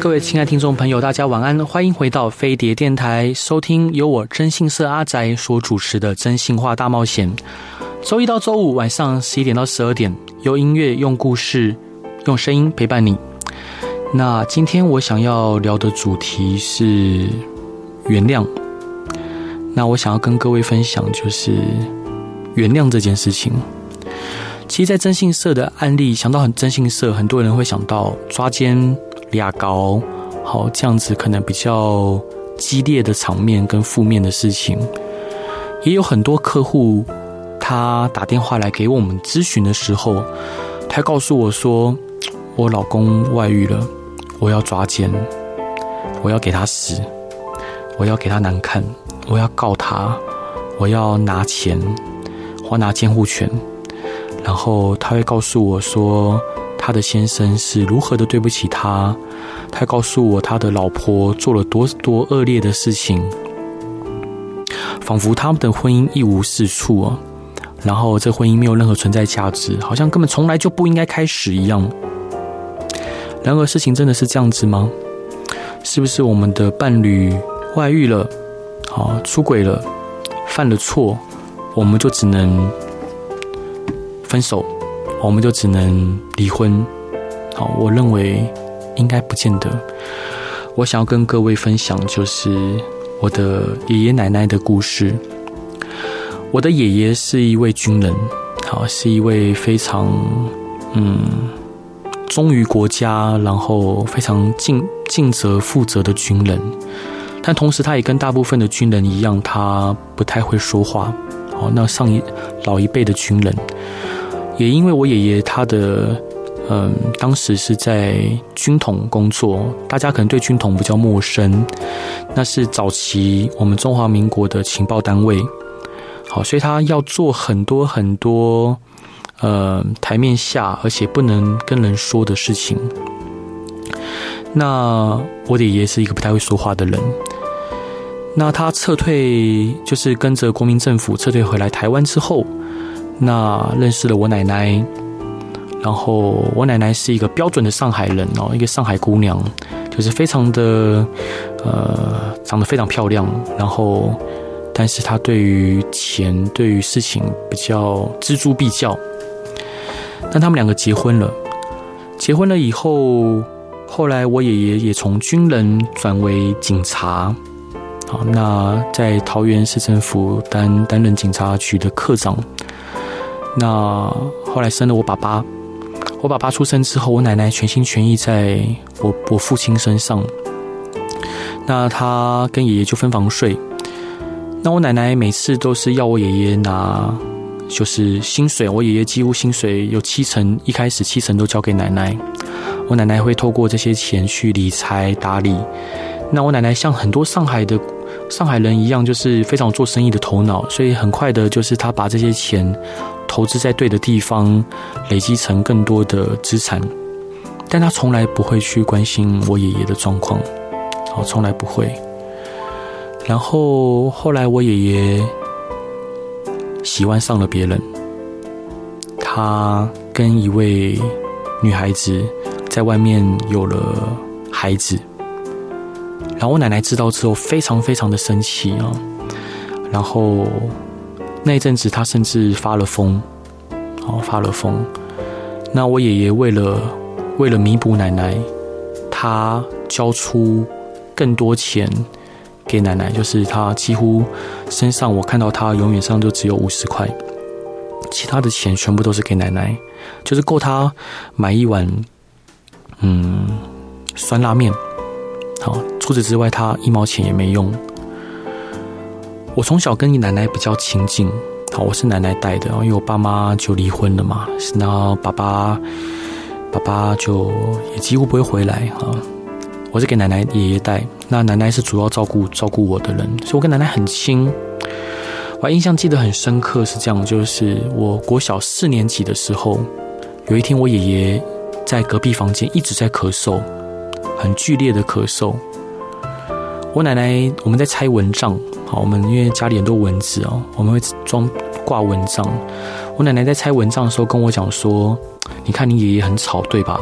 各位亲爱听众朋友，大家晚安，欢迎回到飞碟电台，收听由我征信社阿宅所主持的《真心话大冒险》。周一到周五晚上十一点到十二点，用音乐，用故事。用声音陪伴你。那今天我想要聊的主题是原谅。那我想要跟各位分享就是原谅这件事情。其实，在征信社的案例，想到很征信社，很多人会想到抓奸、牙膏，好这样子可能比较激烈的场面跟负面的事情。也有很多客户他打电话来给我们咨询的时候，他告诉我说。我老公外遇了，我要抓奸，我要给他死，我要给他难看，我要告他，我要拿钱，我要拿监护权，然后他会告诉我说，他的先生是如何的对不起他，他告诉我他的老婆做了多多恶劣的事情，仿佛他们的婚姻一无是处啊，然后这婚姻没有任何存在价值，好像根本从来就不应该开始一样。然而，事情真的是这样子吗？是不是我们的伴侣外遇了，好出轨了，犯了错，我们就只能分手，我们就只能离婚？好，我认为应该不见得。我想要跟各位分享，就是我的爷爷奶奶的故事。我的爷爷是一位军人，好，是一位非常嗯。忠于国家，然后非常尽尽责负责的军人，但同时他也跟大部分的军人一样，他不太会说话。好，那上一老一辈的军人，也因为我爷爷他的嗯，当时是在军统工作，大家可能对军统比较陌生，那是早期我们中华民国的情报单位。好，所以他要做很多很多。呃，台面下而且不能跟人说的事情。那我的爷爷是一个不太会说话的人。那他撤退，就是跟着国民政府撤退回来台湾之后，那认识了我奶奶。然后我奶奶是一个标准的上海人哦，一个上海姑娘，就是非常的呃，长得非常漂亮。然后，但是她对于钱，对于事情比较锱铢必较。但他们两个结婚了，结婚了以后，后来我爷爷也从军人转为警察，好，那在桃园市政府担担任警察局的科长。那后来生了我爸爸，我爸爸出生之后，我奶奶全心全意在我我父亲身上。那他跟爷爷就分房睡，那我奶奶每次都是要我爷爷拿。就是薪水，我爷爷几乎薪水有七成，一开始七成都交给奶奶。我奶奶会透过这些钱去理财打理。那我奶奶像很多上海的上海人一样，就是非常做生意的头脑，所以很快的，就是她把这些钱投资在对的地方，累积成更多的资产。但她从来不会去关心我爷爷的状况，哦，从来不会。然后后来我爷爷。喜欢上了别人，他跟一位女孩子在外面有了孩子，然后我奶奶知道之后非常非常的生气啊，然后那一阵子他甚至发了疯，哦，发了疯。那我爷爷为了为了弥补奶奶，他交出更多钱。给奶奶，就是他几乎身上，我看到他永远上就只有五十块，其他的钱全部都是给奶奶，就是够他买一碗嗯酸辣面。好，除此之外，他一毛钱也没用。我从小跟你奶奶比较亲近，好，我是奶奶带的，因为我爸妈就离婚了嘛，然后爸爸爸爸就也几乎不会回来啊。我是给奶奶爷爷带，那奶奶是主要照顾照顾我的人，所以我跟奶奶很亲。我还印象记得很深刻，是这样，就是我国小四年级的时候，有一天我爷爷在隔壁房间一直在咳嗽，很剧烈的咳嗽。我奶奶我们在拆蚊帐，好，我们因为家里很多蚊子哦，我们会装挂蚊帐。我奶奶在拆蚊帐的时候跟我讲说：“你看你爷爷很吵，对吧？”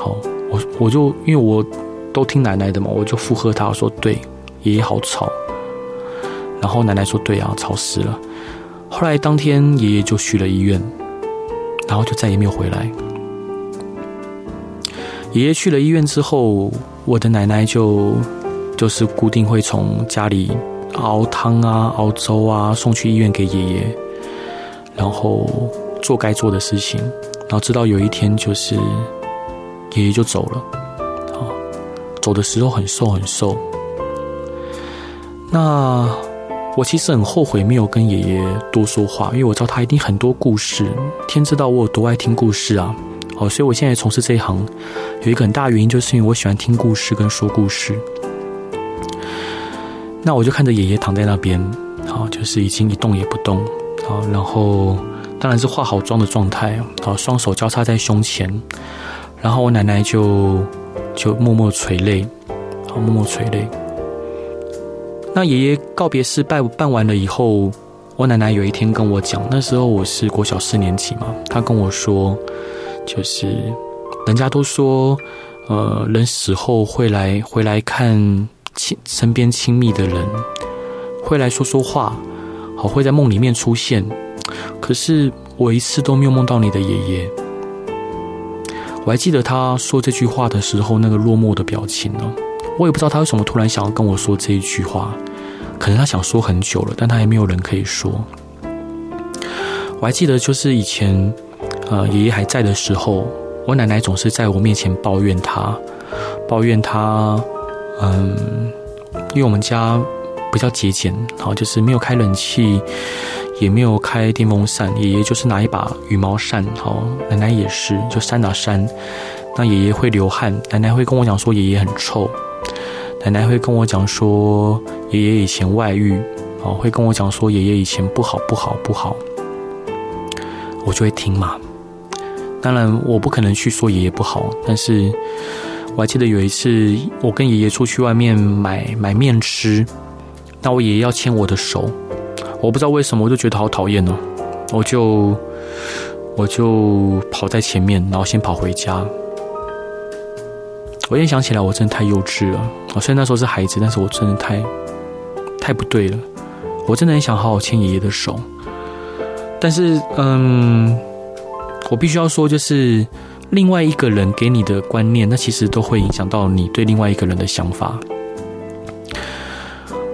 好，我我就因为我都听奶奶的嘛，我就附和她说：“对，爷爷好吵。”然后奶奶说：“对啊，吵死了。”后来当天爷爷就去了医院，然后就再也没有回来。爷爷去了医院之后，我的奶奶就就是固定会从家里熬汤啊、熬粥啊送去医院给爷爷，然后做该做的事情，然后直到有一天就是爷爷就走了，啊，走的时候很瘦很瘦，那。我其实很后悔没有跟爷爷多说话，因为我知道他一定很多故事。天知道我有多爱听故事啊！好，所以我现在从事这一行，有一个很大原因，就是因为我喜欢听故事跟说故事。那我就看着爷爷躺在那边，好，就是已经一动也不动，好，然后当然是化好妆的状态，好，双手交叉在胸前，然后我奶奶就就默默垂泪，好，默默垂泪。那爷爷告别式办办完了以后，我奶奶有一天跟我讲，那时候我是国小四年级嘛，她跟我说，就是人家都说，呃，人死后会来回来看亲身边亲密的人，会来说说话，好，会在梦里面出现，可是我一次都没有梦到你的爷爷。我还记得他说这句话的时候那个落寞的表情呢。我也不知道他为什么突然想要跟我说这一句话，可能他想说很久了，但他还没有人可以说。我还记得，就是以前，呃，爷爷还在的时候，我奶奶总是在我面前抱怨他，抱怨他，嗯，因为我们家比较节俭，好，就是没有开冷气，也没有开电风扇，爷爷就是拿一把羽毛扇，好，奶奶也是，就扇啊扇，那爷爷会流汗，奶奶会跟我讲说爷爷很臭。奶奶会跟我讲说，爷爷以前外遇，哦，会跟我讲说爷爷以前不好不好不好，我就会听嘛。当然，我不可能去说爷爷不好，但是我还记得有一次，我跟爷爷出去外面买买面吃，那我爷爷要牵我的手，我不知道为什么，我就觉得好讨厌哦，我就我就跑在前面，然后先跑回家。我现在想起来，我真的太幼稚了。我虽然那时候是孩子，但是我真的太太不对了。我真的很想好好牵爷爷的手，但是，嗯，我必须要说，就是另外一个人给你的观念，那其实都会影响到你对另外一个人的想法。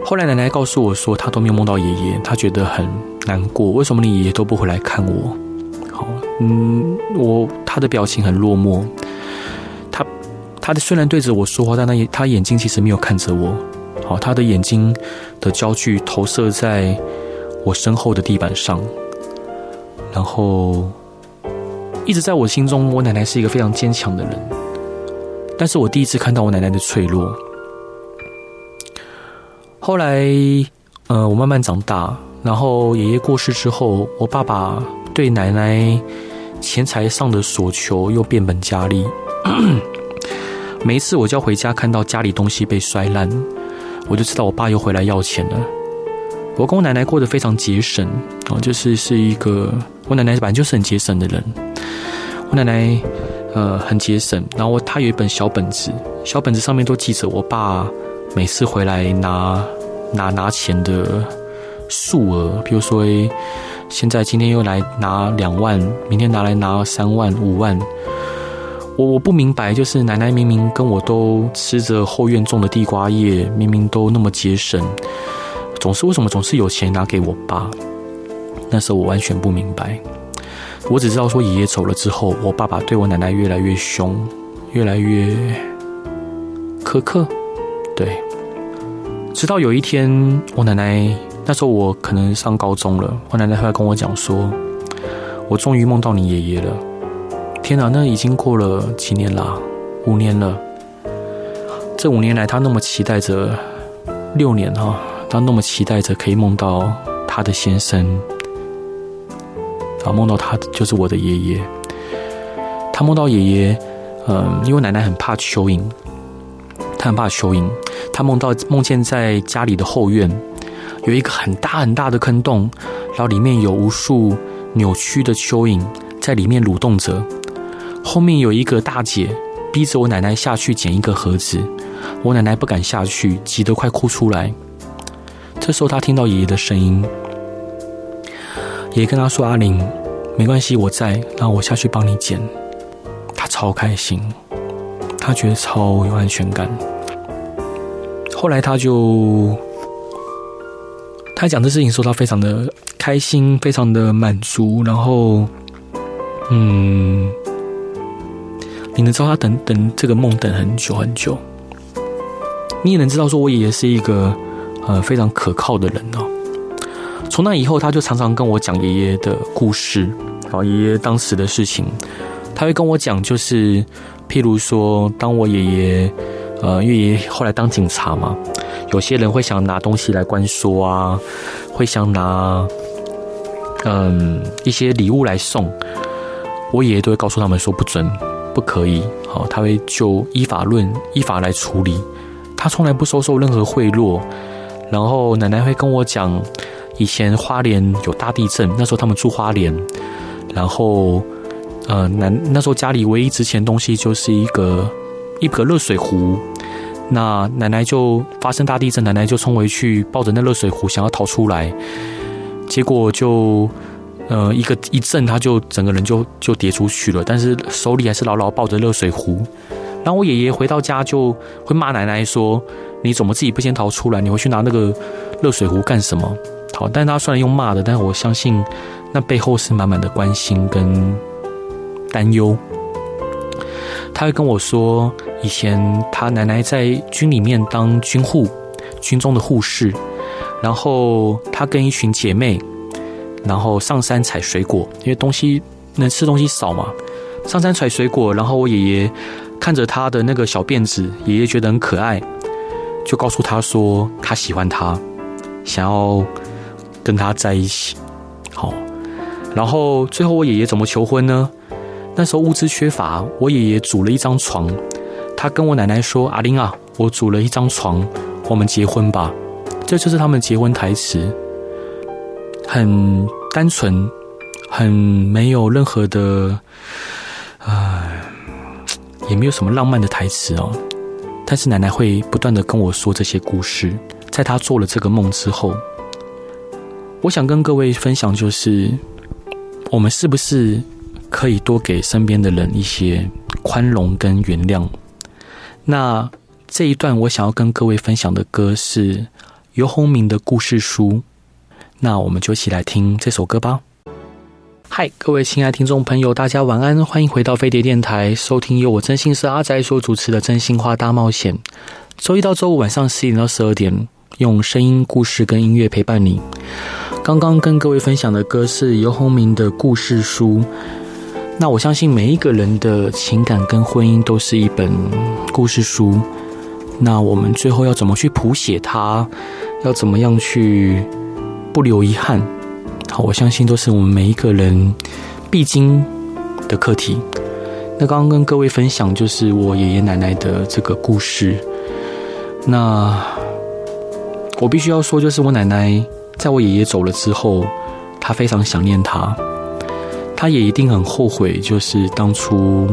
后来奶奶告诉我说，她都没有梦到爷爷，她觉得很难过。为什么你爷爷都不回来看我？好，嗯，我他的表情很落寞。他他虽然对着我说话，但他他眼睛其实没有看着我。好，他的眼睛的焦距投射在我身后的地板上，然后一直在我心中，我奶奶是一个非常坚强的人。但是我第一次看到我奶奶的脆弱。后来，呃，我慢慢长大，然后爷爷过世之后，我爸爸对奶奶钱财上的所求又变本加厉。每一次我就要回家，看到家里东西被摔烂，我就知道我爸又回来要钱了。我跟我奶奶过得非常节省啊，就是是一个我奶奶本来就是很节省的人。我奶奶呃很节省，然后她有一本小本子，小本子上面都记着我爸每次回来拿拿拿钱的数额，比如说现在今天又来拿两万，明天拿来拿三万五万。我我不明白，就是奶奶明明跟我都吃着后院种的地瓜叶，明明都那么节省，总是为什么总是有钱拿给我爸？那时候我完全不明白，我只知道说爷爷走了之后，我爸爸对我奶奶越来越凶，越来越苛刻。对，直到有一天，我奶奶那时候我可能上高中了，我奶奶后来跟我讲说，我终于梦到你爷爷了。天哪，那已经过了几年啦，五年了。这五年来，他那么期待着，六年哈，他那么期待着可以梦到他的先生，然后梦到他就是我的爷爷。他梦到爷爷，嗯，因为奶奶很怕蚯蚓，他很怕蚯蚓。他梦到梦见在家里的后院有一个很大很大的坑洞，然后里面有无数扭曲的蚯蚓在里面蠕动着。后面有一个大姐逼着我奶奶下去捡一个盒子，我奶奶不敢下去，急得快哭出来。这时候他听到爷爷的声音，爷爷跟他说：“阿玲，没关系，我在，那我下去帮你捡。”他超开心，他觉得超有安全感。后来他就，他讲这事情说他非常的开心，非常的满足。然后，嗯，你能知道他等等这个梦等很久很久。你也能知道说，我爷爷是一个呃非常可靠的人哦。从那以后，他就常常跟我讲爷爷的故事，然后爷爷当时的事情，他会跟我讲，就是譬如说，当我爷爷。呃，因为爷爷后来当警察嘛，有些人会想拿东西来关说啊，会想拿嗯一些礼物来送，我爷爷都会告诉他们说不准，不可以。好，他会就依法论依法来处理，他从来不收受任何贿赂。然后奶奶会跟我讲，以前花莲有大地震，那时候他们住花莲，然后呃，那那时候家里唯一值钱东西就是一个一个热水壶。那奶奶就发生大地震，奶奶就冲回去抱着那热水壶想要逃出来，结果就呃一个一震，他就整个人就就跌出去了，但是手里还是牢牢抱着热水壶。然后我爷爷回到家就会骂奶奶说：“你怎么自己不先逃出来？你回去拿那个热水壶干什么？”好，但他虽然用骂的，但是我相信那背后是满满的关心跟担忧。他会跟我说。以前他奶奶在军里面当军护，军中的护士，然后他跟一群姐妹，然后上山采水果，因为东西能吃东西少嘛，上山采水果，然后我爷爷看着他的那个小辫子，爷爷觉得很可爱，就告诉他说他喜欢他，想要跟他在一起，好，然后最后我爷爷怎么求婚呢？那时候物资缺乏，我爷爷组了一张床。他跟我奶奶说：“阿玲啊，我组了一张床，我们结婚吧。”这就是他们结婚台词，很单纯，很没有任何的，唉，也没有什么浪漫的台词哦。但是奶奶会不断的跟我说这些故事。在她做了这个梦之后，我想跟各位分享，就是我们是不是可以多给身边的人一些宽容跟原谅？那这一段我想要跟各位分享的歌是游鸿明的故事书，那我们就一起来听这首歌吧。嗨，各位亲爱听众朋友，大家晚安，欢迎回到飞碟电台，收听由我真心是阿宅所主持的《真心话大冒险》。周一到周五晚上十点到十二点，用声音、故事跟音乐陪伴你。刚刚跟各位分享的歌是游鸿明的故事书。那我相信每一个人的情感跟婚姻都是一本故事书。那我们最后要怎么去谱写它？要怎么样去不留遗憾？好，我相信都是我们每一个人必经的课题。那刚刚跟各位分享就是我爷爷奶奶的这个故事。那我必须要说，就是我奶奶在我爷爷走了之后，他非常想念他。他也一定很后悔，就是当初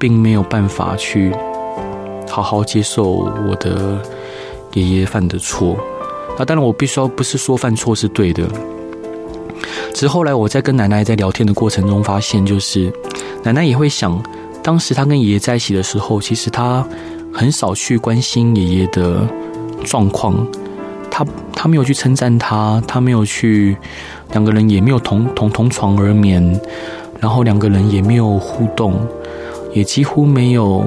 并没有办法去好好接受我的爷爷犯的错。那当然，我必须要不是说犯错是对的。只是后来我在跟奶奶在聊天的过程中发现，就是奶奶也会想，当时她跟爷爷在一起的时候，其实她很少去关心爷爷的状况。他他没有去称赞他，他没有去，两个人也没有同同同床而眠，然后两个人也没有互动，也几乎没有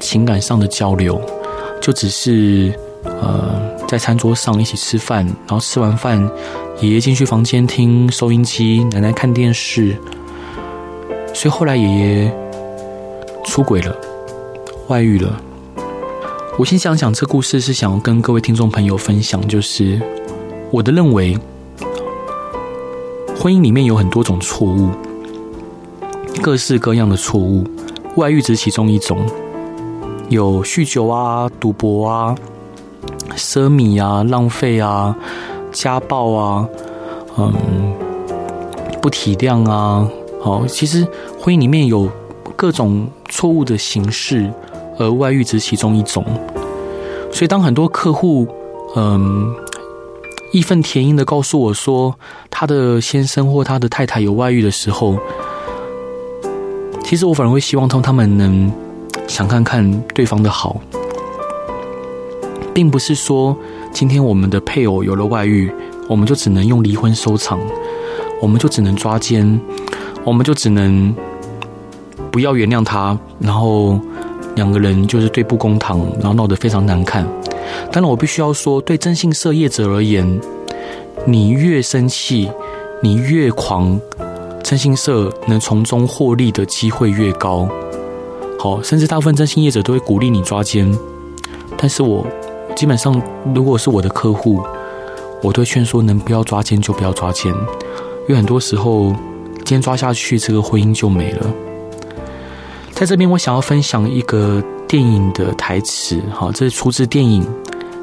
情感上的交流，就只是呃在餐桌上一起吃饭，然后吃完饭，爷爷进去房间听收音机，奶奶看电视，所以后来爷爷出轨了，外遇了。我先想想这故事，是想要跟各位听众朋友分享，就是我的认为，婚姻里面有很多种错误，各式各样的错误，外遇只是其中一种，有酗酒啊、赌博啊、奢靡啊、浪费啊、家暴啊，嗯，不体谅啊，好，其实婚姻里面有各种错误的形式，而外遇只是其中一种，所以当很多客户，嗯。义愤填膺的告诉我说，他的先生或他的太太有外遇的时候，其实我反而会希望他他们能想看看对方的好，并不是说今天我们的配偶有了外遇，我们就只能用离婚收场，我们就只能抓奸，我们就只能不要原谅他，然后两个人就是对簿公堂，然后闹得非常难看。当然，我必须要说，对征信社业者而言，你越生气，你越狂，征信社能从中获利的机会越高。好，甚至大部分征信业者都会鼓励你抓奸。但是我基本上，如果是我的客户，我都会劝说，能不要抓奸就不要抓奸，因为很多时候，奸抓下去，这个婚姻就没了。在这边，我想要分享一个电影的台词，好，这是出自电影。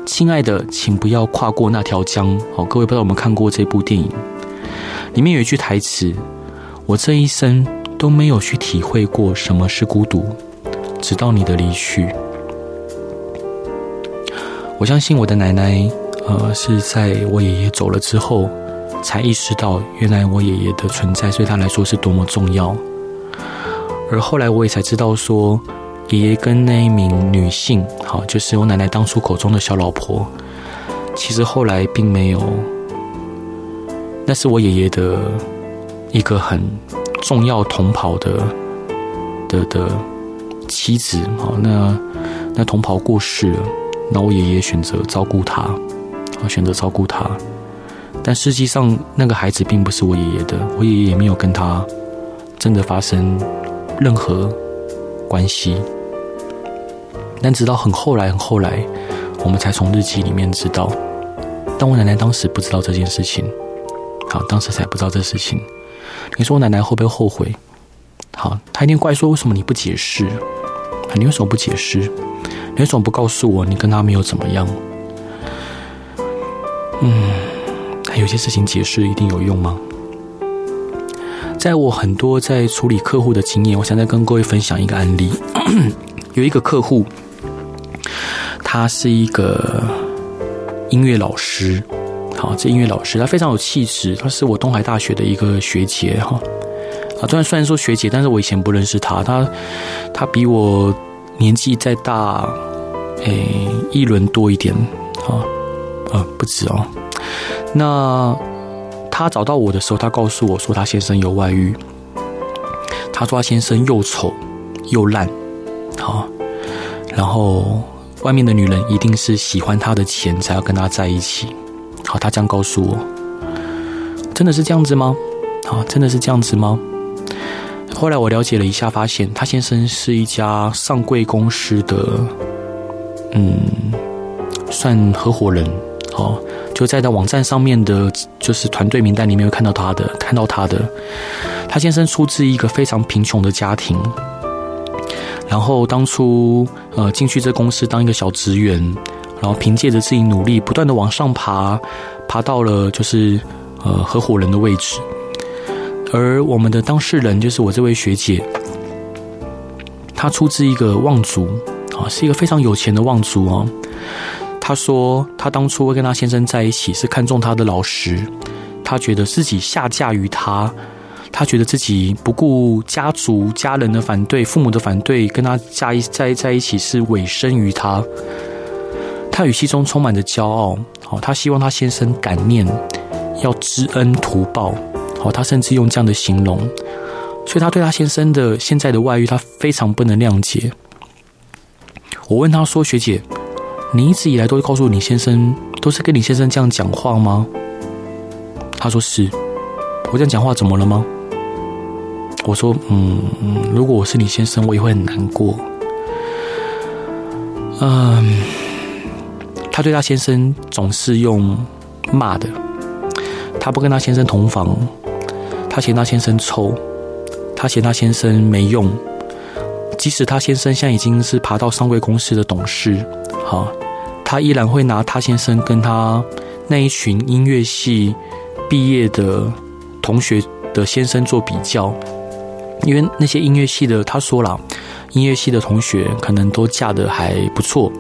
亲爱的，请不要跨过那条江。好，各位不知道有没有看过这部电影？里面有一句台词：“我这一生都没有去体会过什么是孤独，直到你的离去。”我相信我的奶奶，呃，是在我爷爷走了之后，才意识到原来我爷爷的存在，对他来说是多么重要。而后来我也才知道说。爷爷跟那一名女性，好，就是我奶奶当初口中的小老婆，其实后来并没有。那是我爷爷的一个很重要同袍的的的妻子，好，那那同袍过世了，那我爷爷选择照顾她，好，选择照顾她。但实际上，那个孩子并不是我爷爷的，我爷爷也没有跟他真的发生任何关系。但直到很后来，很后来，我们才从日记里面知道。但我奶奶当时不知道这件事情，好，当时才不知道这事情。你说我奶奶会不会后悔？好，她一定怪说，为什么你不解释？你为什么不解释？你为什么不告诉我你跟她没有怎么样？嗯，有些事情解释一定有用吗？在我很多在处理客户的经验，我想再跟各位分享一个案例。有一个客户。他是一个音乐老师，好，这音乐老师他非常有气质，他是我东海大学的一个学姐哈，啊，虽然虽然说学姐，但是我以前不认识他，他他比我年纪再大，诶，一轮多一点，啊，啊，不止哦。那他找到我的时候，他告诉我说他先生有外遇，他说他先生又丑又烂，好，然后。外面的女人一定是喜欢他的钱才要跟他在一起。好，他这样告诉我，真的是这样子吗？好，真的是这样子吗？后来我了解了一下，发现他先生是一家上柜公司的，嗯，算合伙人。哦，就在他网站上面的，就是团队名单里面会看到他的，看到他的。他先生出自一个非常贫穷的家庭。然后当初呃进去这公司当一个小职员，然后凭借着自己努力，不断的往上爬，爬到了就是呃合伙人的位置。而我们的当事人就是我这位学姐，她出自一个望族啊，是一个非常有钱的望族啊。她说她当初会跟她先生在一起，是看中他的老实，她觉得自己下嫁于他。他觉得自己不顾家族、家人的反对、父母的反对，跟他在一在在一起是委身于他。他语气中充满着骄傲。好，他希望他先生感念，要知恩图报。好，他甚至用这样的形容。所以他对他先生的现在的外遇，他非常不能谅解。我问他说：“学姐，你一直以来都告诉你先生，都是跟你先生这样讲话吗？”他说：“是。”我这样讲话怎么了吗？我说，嗯，如果我是你先生，我也会很难过。嗯，他对他先生总是用骂的，他不跟他先生同房，他嫌他先生臭，他嫌他先生没用。即使他先生现在已经是爬到上柜公司的董事，好，她依然会拿她先生跟她那一群音乐系毕业的同学的先生做比较，因为那些音乐系的，她说了，音乐系的同学可能都嫁得还不错，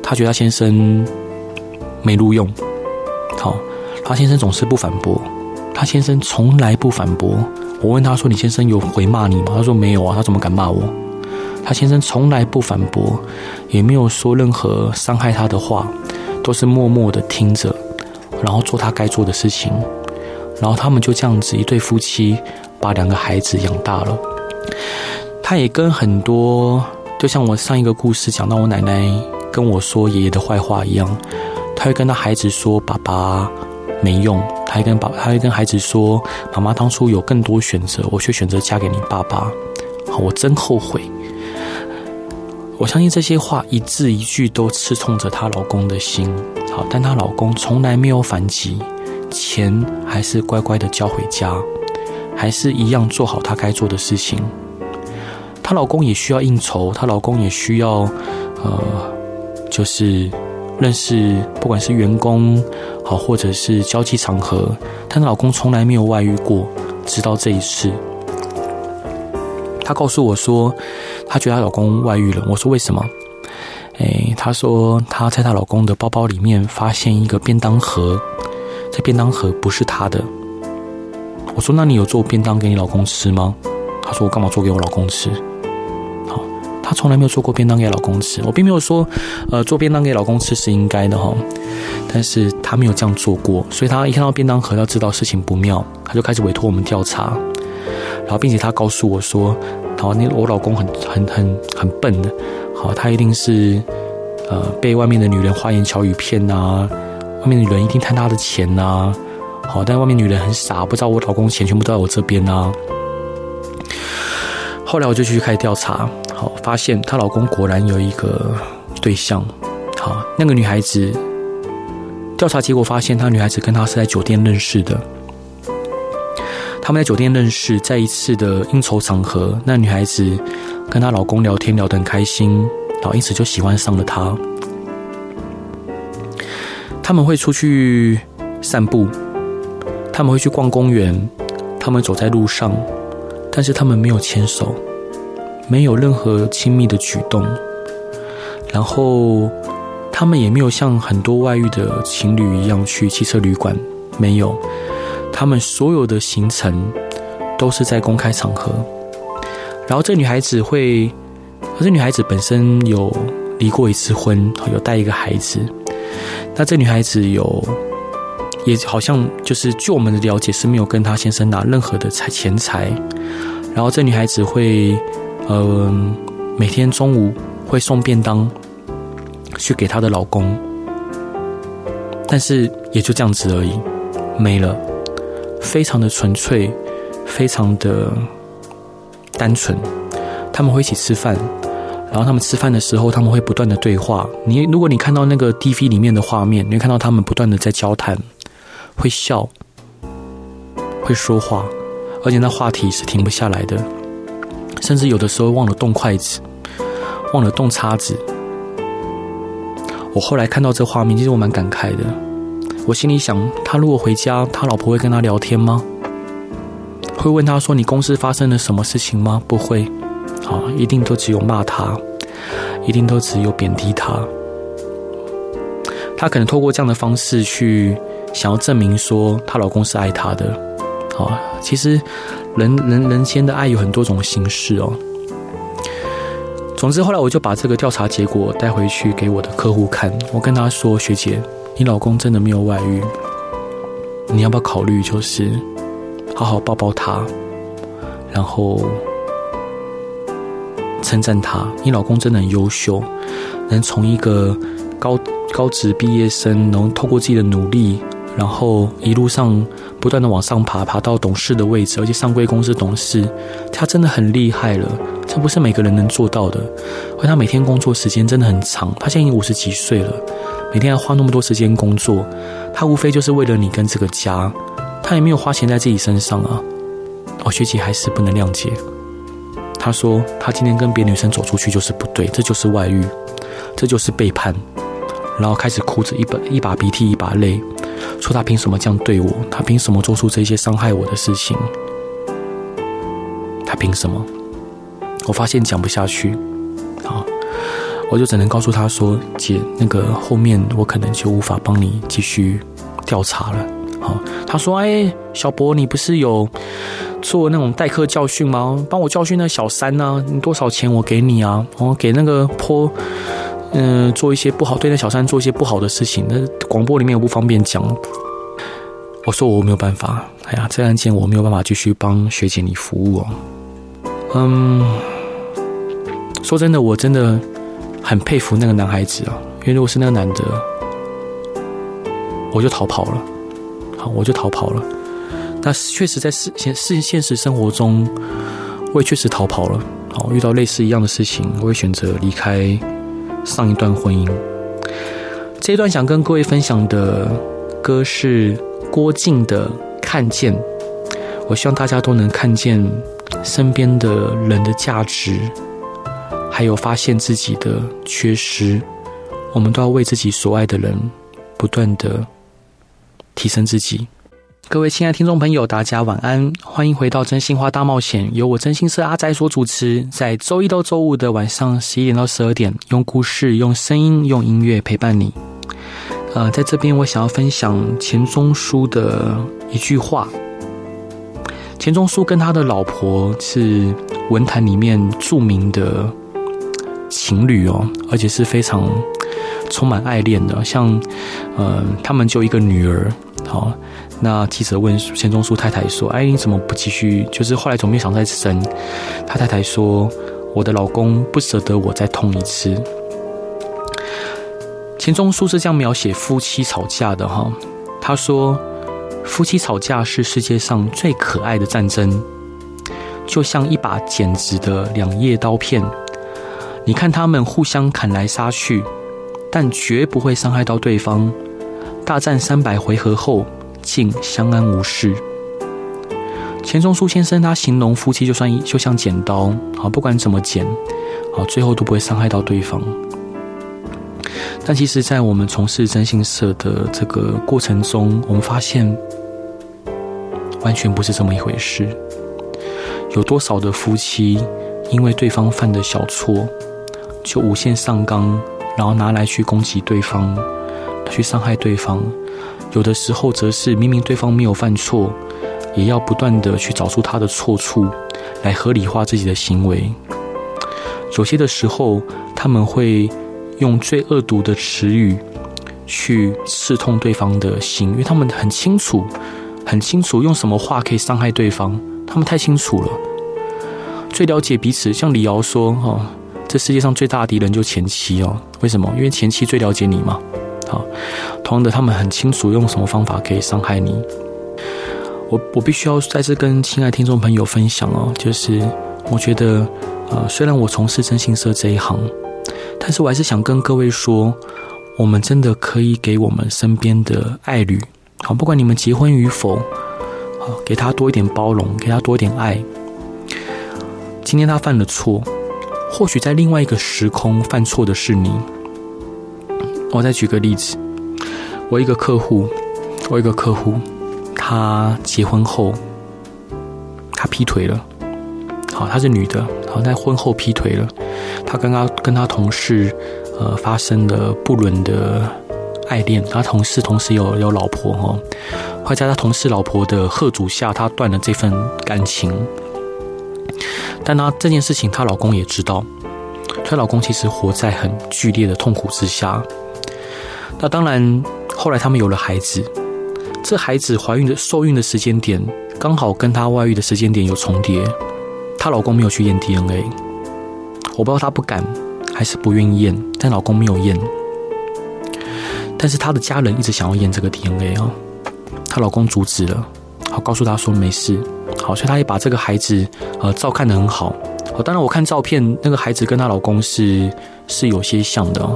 她觉得她先生没录用，好，她先生总是不反驳，她先生从来不反驳。我问她说：“你先生有回骂你吗？”她说：“没有啊，他怎么敢骂我？”她先生从来不反驳，也没有说任何伤害她的话，都是默默的听着，然后做他该做的事情。然后他们就这样子一对夫妻，把两个孩子养大了。他也跟很多，就像我上一个故事讲到我奶奶跟我说爷爷的坏话一样，他会跟他孩子说爸爸没用，他会跟爸，他会跟孩子说妈妈当初有更多选择，我却选择嫁给你爸爸，好，我真后悔。我相信这些话一字一句都刺痛着她老公的心，好，但她老公从来没有反击。钱还是乖乖的交回家，还是一样做好她该做的事情。她老公也需要应酬，她老公也需要，呃，就是认识，不管是员工好，或者是交际场合，她老公从来没有外遇过，直到这一次。她告诉我说，她觉得她老公外遇了。我说为什么？哎，她说她在她老公的包包里面发现一个便当盒。这便当盒不是她的。我说：“那你有做便当给你老公吃吗？”她说：“我干嘛做给我老公吃？”好，她从来没有做过便当给老公吃。我并没有说，呃，做便当给老公吃是应该的哈，但是她没有这样做过，所以她一看到便当盒，要知道事情不妙，她就开始委托我们调查。然后，并且他告诉我说：“好，那我老公很很很很笨的，好，他一定是呃被外面的女人花言巧语骗啊。”外面的女人一定贪他的钱呐、好，但外面女人很傻，不知道我老公钱全部都在我这边呐、啊。后来我就去开始调查，好，发现她老公果然有一个对象，好，那个女孩子，调查结果发现，她女孩子跟他是在酒店认识的，他们在酒店认识，在一次的应酬场合，那女孩子跟她老公聊天聊得很开心，然后因此就喜欢上了他。他们会出去散步，他们会去逛公园，他们走在路上，但是他们没有牵手，没有任何亲密的举动，然后他们也没有像很多外遇的情侣一样去汽车旅馆，没有，他们所有的行程都是在公开场合。然后这女孩子会，这女孩子本身有离过一次婚，有带一个孩子。那这女孩子有，也好像就是据我们的了解是没有跟她先生拿任何的财钱财，然后这女孩子会，呃，每天中午会送便当去给她的老公，但是也就这样子而已，没了，非常的纯粹，非常的单纯，他们会一起吃饭。然后他们吃饭的时候，他们会不断的对话。你如果你看到那个 DV 里面的画面，你会看到他们不断的在交谈，会笑，会说话，而且那话题是停不下来的，甚至有的时候忘了动筷子，忘了动叉子。我后来看到这画面，其实我蛮感慨的。我心里想，他如果回家，他老婆会跟他聊天吗？会问他说：“你公司发生了什么事情吗？”不会。啊，一定都只有骂他，一定都只有贬低他。他可能透过这样的方式去想要证明说她老公是爱她的。啊，其实人人人间的爱有很多种形式哦。总之后来我就把这个调查结果带回去给我的客户看，我跟他说：“学姐，你老公真的没有外遇，你要不要考虑就是好好抱抱他，然后。”称赞他，你老公真的很优秀，能从一个高高职毕业生，能透过自己的努力，然后一路上不断的往上爬，爬到董事的位置，而且上柜公司董事，他真的很厉害了，这不是每个人能做到的。而他每天工作时间真的很长，他现在已经五十几岁了，每天要花那么多时间工作，他无非就是为了你跟这个家，他也没有花钱在自己身上啊，哦，学姐还是不能谅解。她说，她今天跟别的女生走出去就是不对，这就是外遇，这就是背叛。然后开始哭着，一把一把鼻涕一把泪，说她凭什么这样对我？她凭什么做出这些伤害我的事情？她凭什么？我发现讲不下去，我就只能告诉她说：“姐，那个后面我可能就无法帮你继续调查了。”好，她说：“哎，小博，你不是有做那种代课教训吗？帮我教训那小三呢？多少钱我给你啊？我给那个坡。”嗯、做一些不好，对那小三做一些不好的事情，那广播里面我不方便讲。我说我没有办法，哎呀，这案件我没有办法继续帮学姐你服务哦。嗯，说真的，我真的很佩服那个男孩子啊，因为如果是那个男的，我就逃跑了。好，我就逃跑了。那确实在现现现实生活中，我也确实逃跑了。好，遇到类似一样的事情，我会选择离开。上一段婚姻，这一段想跟各位分享的歌是郭靖的《看见》。我希望大家都能看见身边的人的价值，还有发现自己的缺失。我们都要为自己所爱的人不断的提升自己。各位亲爱的听众朋友，大家晚安，欢迎回到《真心话大冒险》，由我真心社阿宅所主持，在周一到周五的晚上十一点到十二点，用故事、用声音、用音乐陪伴你。呃，在这边我想要分享钱钟书的一句话。钱钟书跟他的老婆是文坛里面著名的情侣哦，而且是非常充满爱恋的，像呃，他们就一个女儿，好。那记者问钱钟书太太说：“哎，你怎么不继续？就是后来总没想再生。”他太太说：“我的老公不舍得我再痛一次。”钱钟书是这样描写夫妻吵架的哈。他说：“夫妻吵架是世界上最可爱的战争，就像一把剪直的两叶刀片。你看他们互相砍来杀去，但绝不会伤害到对方。大战三百回合后。”竟相安无事。钱钟书先生他形容夫妻就算就像剪刀，啊，不管怎么剪，啊，最后都不会伤害到对方。但其实，在我们从事征信社的这个过程中，我们发现完全不是这么一回事。有多少的夫妻因为对方犯的小错，就无限上纲，然后拿来去攻击对方，去伤害对方。有的时候，则是明明对方没有犯错，也要不断的去找出他的错处，来合理化自己的行为。有些的时候，他们会用最恶毒的词语去刺痛对方的心，因为他们很清楚，很清楚用什么话可以伤害对方，他们太清楚了，最了解彼此。像李敖说：“哦，这世界上最大的敌人就前妻哦，为什么？因为前妻最了解你嘛。”好，同样的，他们很清楚用什么方法可以伤害你。我我必须要再次跟亲爱的听众朋友分享哦，就是我觉得，呃，虽然我从事征信社这一行，但是我还是想跟各位说，我们真的可以给我们身边的爱侣，好，不管你们结婚与否，好，给他多一点包容，给他多一点爱。今天他犯了错，或许在另外一个时空犯错的是你。我再举个例子，我一个客户，我一个客户，他结婚后，他劈腿了。好，她是女的，好，在婚后劈腿了。他刚刚跟他同事，呃，发生了不伦的爱恋。他同事同时有有老婆哦，会在他同事老婆的喝阻下，他断了这份感情。但她这件事情，她老公也知道，她老公其实活在很剧烈的痛苦之下。那当然，后来他们有了孩子，这孩子怀孕的受孕的时间点刚好跟她外遇的时间点有重叠，她老公没有去验 DNA，我不知道她不敢还是不愿意验，但老公没有验，但是她的家人一直想要验这个 DNA 啊，她老公阻止了，好告诉她说没事，好，所以她也把这个孩子呃照看得很好，好，当然我看照片那个孩子跟她老公是是有些像的。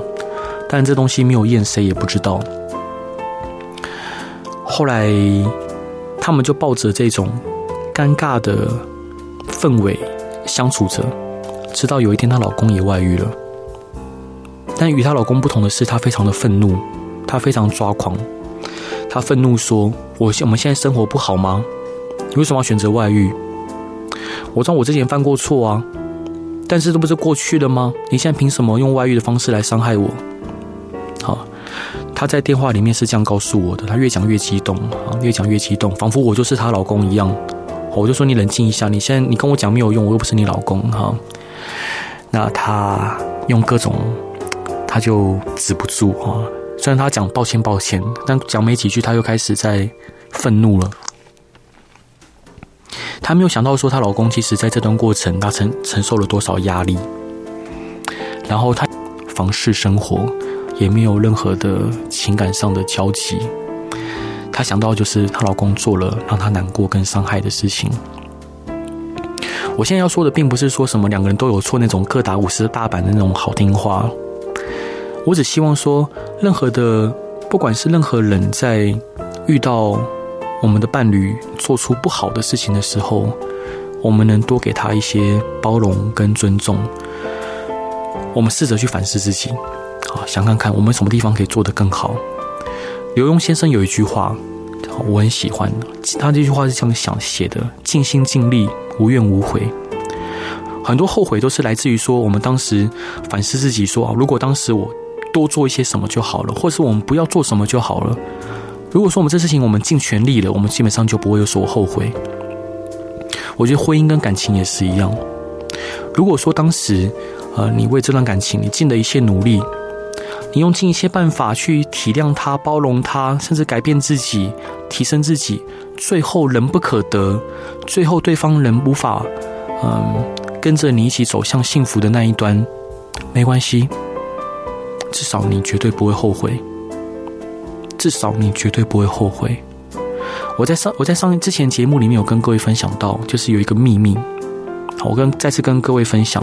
但这东西没有验，谁也不知道。后来，他们就抱着这种尴尬的氛围相处着，直到有一天她老公也外遇了。但与她老公不同的是，她非常的愤怒，她非常抓狂，她愤怒说：“我现我们现在生活不好吗？你为什么要选择外遇？我知道我之前犯过错啊，但是这不是过去了吗？你现在凭什么用外遇的方式来伤害我？”好，她在电话里面是这样告诉我的，她越讲越激动啊，越讲越激动，仿佛我就是她老公一样。我就说你冷静一下，你现在你跟我讲没有用，我又不是你老公哈。那她用各种。他就止不住啊！虽然他讲抱歉抱歉，但讲没几句，他又开始在愤怒了。她没有想到说，她老公其实在这段过程，他承承受了多少压力。然后她房事生活也没有任何的情感上的交集。她想到就是她老公做了让她难过跟伤害的事情。我现在要说的，并不是说什么两个人都有错那种各打五十大板的那种好听话。我只希望说，任何的，不管是任何人在遇到我们的伴侣做出不好的事情的时候，我们能多给他一些包容跟尊重。我们试着去反思自己，啊，想看看我们什么地方可以做得更好。刘墉先生有一句话，我很喜欢，他这句话是这样想写的：尽心尽力，无怨无悔。很多后悔都是来自于说，我们当时反思自己说，啊，如果当时我。多做一些什么就好了，或是我们不要做什么就好了。如果说我们这事情我们尽全力了，我们基本上就不会有所后悔。我觉得婚姻跟感情也是一样。如果说当时，呃，你为这段感情你尽了一些努力，你用尽一些办法去体谅他、包容他，甚至改变自己、提升自己，最后人不可得，最后对方人无法，嗯、跟着你一起走向幸福的那一端，没关系。至少你绝对不会后悔，至少你绝对不会后悔。我在上我在上之前节目里面有跟各位分享到，就是有一个秘密，好，我跟再次跟各位分享，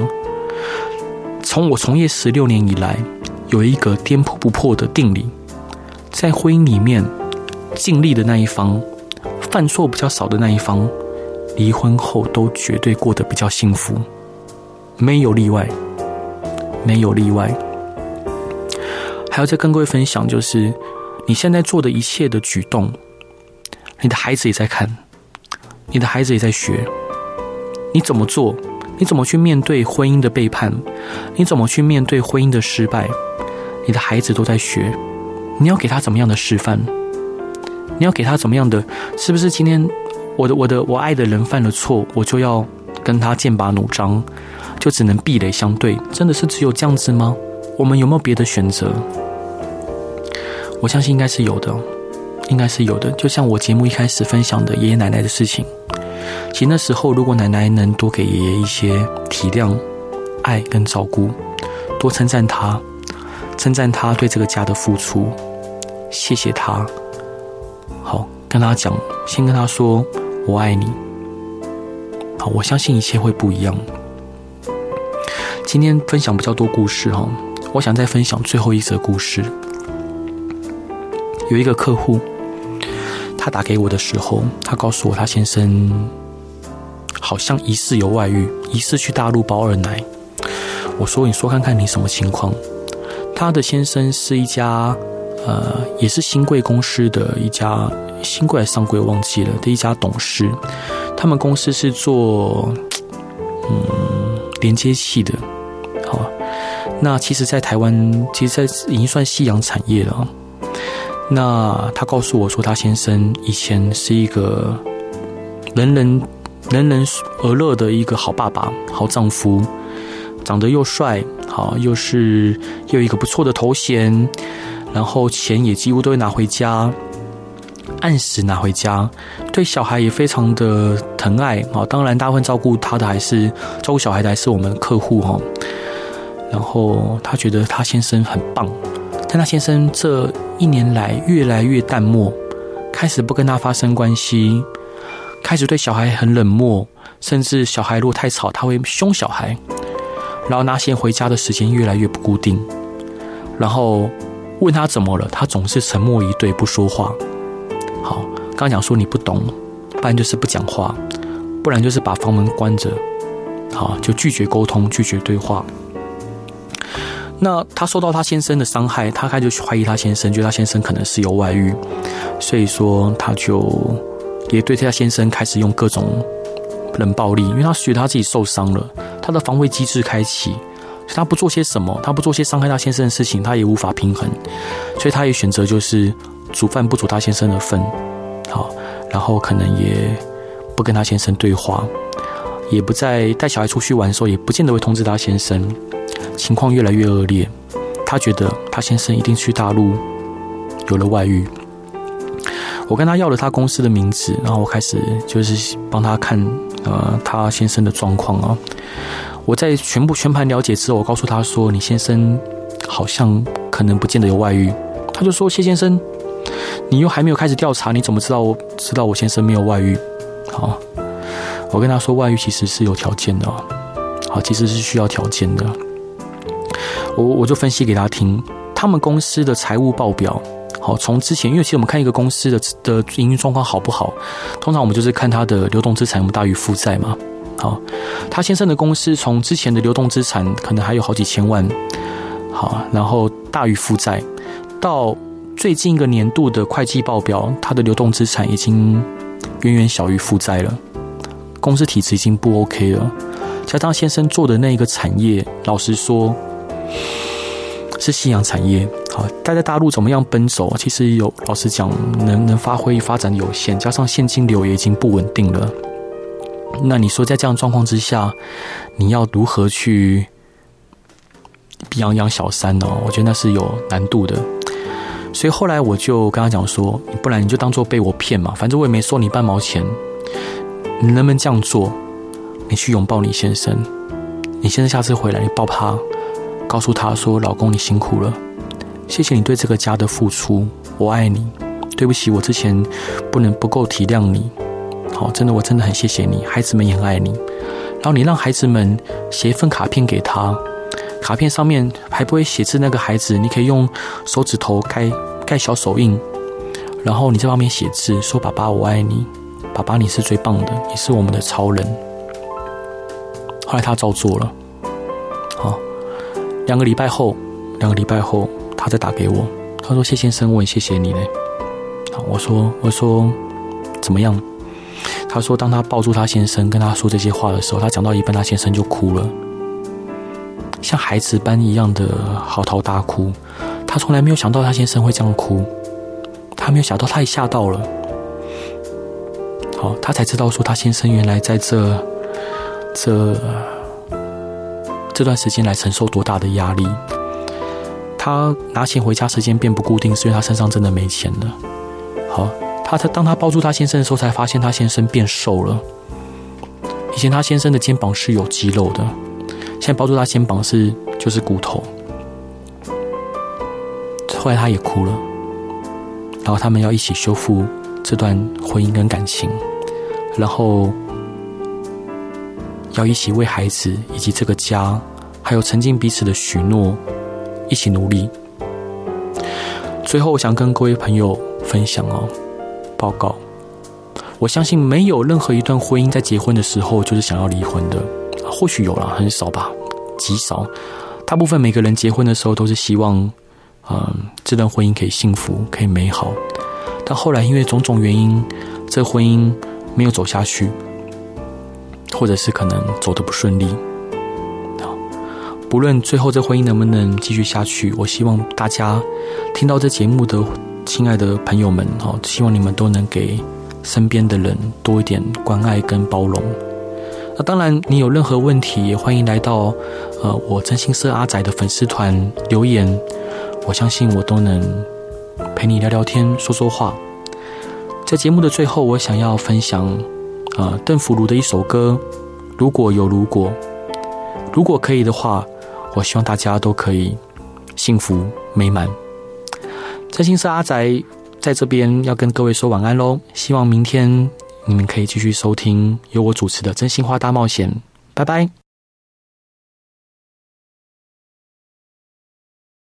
从我从业十六年以来，有一个颠扑不破的定理，在婚姻里面，尽力的那一方，犯错比较少的那一方，离婚后都绝对过得比较幸福，没有例外，没有例外。还要再跟各位分享，就是你现在做的一切的举动，你的孩子也在看，你的孩子也在学，你怎么做，你怎么去面对婚姻的背叛，你怎么去面对婚姻的失败，你的孩子都在学，你要给他怎么样的示范？你要给他怎么样的？是不是今天我的我的我爱的人犯了错，我就要跟他剑拔弩张，就只能壁垒相对？真的是只有这样子吗？我们有没有别的选择？我相信应该是有的，应该是有的。就像我节目一开始分享的爷爷奶奶的事情，其实那时候如果奶奶能多给爷爷一些体谅、爱跟照顾，多称赞他，称赞他对这个家的付出，谢谢他。好，跟他讲，先跟他说我爱你。好，我相信一切会不一样。今天分享比较多故事哈，我想再分享最后一则故事。有一个客户，他打给我的时候，他告诉我他先生好像疑似有外遇，疑似去大陆包二奶。我说：“你说看看你什么情况？”他的先生是一家呃，也是新贵公司的一家新贵上贵忘记了的一家董事。他们公司是做嗯连接器的，好，那其实，在台湾，其实，在已经算夕阳产业了。那他告诉我说，他先生以前是一个人人人人而乐的一个好爸爸、好丈夫，长得又帅，好又是又有一个不错的头衔，然后钱也几乎都会拿回家，按时拿回家，对小孩也非常的疼爱啊。当然，大部分照顾他的还是照顾小孩的还是我们客户哈。然后他觉得他先生很棒。但他先生这一年来越来越淡漠，开始不跟他发生关系，开始对小孩很冷漠，甚至小孩如果太吵，他会凶小孩，然后拿钱回家的时间越来越不固定，然后问他怎么了，他总是沉默以对，不说话。好，刚刚讲说你不懂，不然就是不讲话，不然就是把房门关着，好，就拒绝沟通，拒绝对话。那他受到他先生的伤害，他开始怀疑他先生，觉得他先生可能是有外遇，所以说他就也对他先生开始用各种冷暴力，因为他觉得他自己受伤了，他的防卫机制开启，所以他不做些什么，他不做些伤害他先生的事情，他也无法平衡，所以他也选择就是煮饭不煮他先生的份，好，然后可能也不跟他先生对话，也不再带小孩出去玩的时候，也不见得会通知他先生。情况越来越恶劣，他觉得他先生一定去大陆有了外遇。我跟他要了他公司的名字，然后我开始就是帮他看呃他先生的状况啊。我在全部全盘了解之后，我告诉他说：“你先生好像可能不见得有外遇。”他就说：“谢先生，你又还没有开始调查，你怎么知道我知道我先生没有外遇？”好，我跟他说：“外遇其实是有条件的，好，其实是需要条件的。”我我就分析给他听，他们公司的财务报表，好，从之前，因为其实我们看一个公司的的营运状况好不好，通常我们就是看他的流动资产有没有大于负债嘛。好，他先生的公司从之前的流动资产可能还有好几千万，好，然后大于负债，到最近一个年度的会计报表，他的流动资产已经远远小于负债了，公司体质已经不 OK 了。加上先生做的那一个产业，老实说。是夕阳产业，好，待在大陆怎么样奔走？其实有，老实讲，能能发挥发展有限，加上现金流也已经不稳定了。那你说在这样状况之下，你要如何去养养小三呢？我觉得那是有难度的。所以后来我就跟他讲说，不然你就当做被我骗嘛，反正我也没收你半毛钱。你能不能这样做？你去拥抱你先生，你先生下次回来，你抱他。告诉他说：“老公，你辛苦了，谢谢你对这个家的付出，我爱你。对不起，我之前不能不够体谅你。好，真的，我真的很谢谢你。孩子们也很爱你。然后你让孩子们写一份卡片给他，卡片上面还不会写字，那个孩子你可以用手指头盖盖小手印，然后你在旁边写字，说：‘爸爸，我爱你。爸爸，你是最棒的，你是我们的超人。’后来他照做了。”两个礼拜后，两个礼拜后，他再打给我，他说：“谢先生，我很谢谢你呢。”好我说：“我说怎么样？”他说：“当他抱住他先生，跟他说这些话的时候，他讲到一半，他先生就哭了，像孩子般一样的嚎啕大哭。他从来没有想到他先生会这样哭，他没有想到，他也吓到了。好，他才知道说他先生原来在这这。这段时间来承受多大的压力？他拿钱回家时间变不固定，是因为他身上真的没钱了。好，他他当他抱住他先生的时候，才发现他先生变瘦了。以前他先生的肩膀是有肌肉的，现在抱住他肩膀是就是骨头。后来他也哭了，然后他们要一起修复这段婚姻跟感情，然后。要一起为孩子以及这个家，还有曾经彼此的许诺，一起努力。最后，我想跟各位朋友分享哦，报告。我相信没有任何一段婚姻在结婚的时候就是想要离婚的，或许有了，很少吧，极少。大部分每个人结婚的时候都是希望，嗯，这段婚姻可以幸福，可以美好。但后来因为种种原因，这婚姻没有走下去。或者是可能走得不顺利，不论最后这婚姻能不能继续下去，我希望大家听到这节目的亲爱的朋友们，哈，希望你们都能给身边的人多一点关爱跟包容。那当然，你有任何问题，也欢迎来到呃我真心社阿宅的粉丝团留言，我相信我都能陪你聊聊天，说说话。在节目的最后，我想要分享。啊，邓福如的一首歌，如果有如果，如果可以的话，我希望大家都可以幸福美满。真心是阿宅在这边要跟各位说晚安喽，希望明天你们可以继续收听由我主持的《真心话大冒险》，拜拜。